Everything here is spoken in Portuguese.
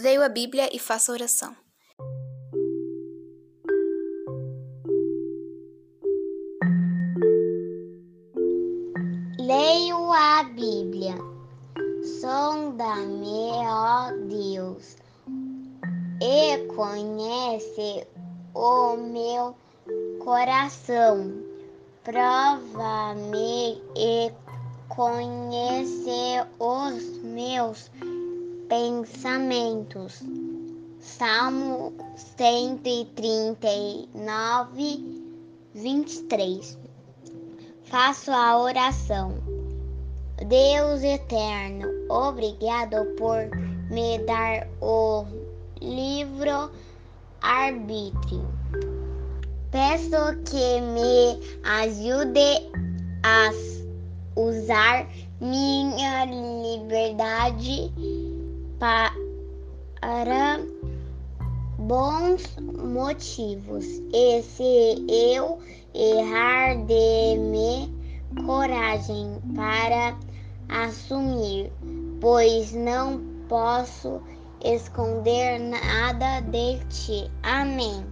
Leio a Bíblia e faço oração. Leio a Bíblia. Sonda-me, ó Deus, e conhece o meu coração. Prova-me e conhece os meus pensamentos. Salmo 139, 23. Faço a oração. Deus eterno, obrigado por me dar o livro arbítrio. Peço que me ajude a usar minha liberdade para bons motivos. E se eu errar, dê-me coragem para assumir, pois não posso esconder nada de ti. Amém.